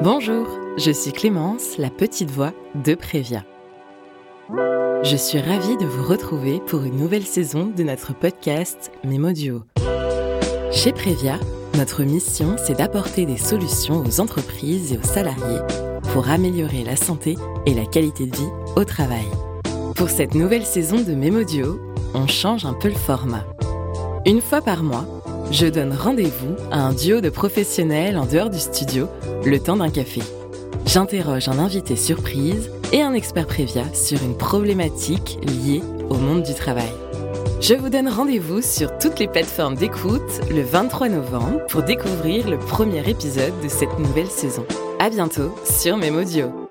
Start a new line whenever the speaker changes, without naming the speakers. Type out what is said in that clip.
Bonjour, je suis Clémence, la petite voix de Prévia. Je suis ravie de vous retrouver pour une nouvelle saison de notre podcast Mémoduo. Chez Prévia, notre mission, c'est d'apporter des solutions aux entreprises et aux salariés pour améliorer la santé et la qualité de vie au travail. Pour cette nouvelle saison de Mémodio, on change un peu le format. Une fois par mois, je donne rendez-vous à un duo de professionnels en dehors du studio, le temps d'un café. J'interroge un invité surprise et un expert Prévia sur une problématique liée au monde du travail. Je vous donne rendez-vous sur toutes les plateformes d'écoute le 23 novembre pour découvrir le premier épisode de cette nouvelle saison. À bientôt sur Memodio.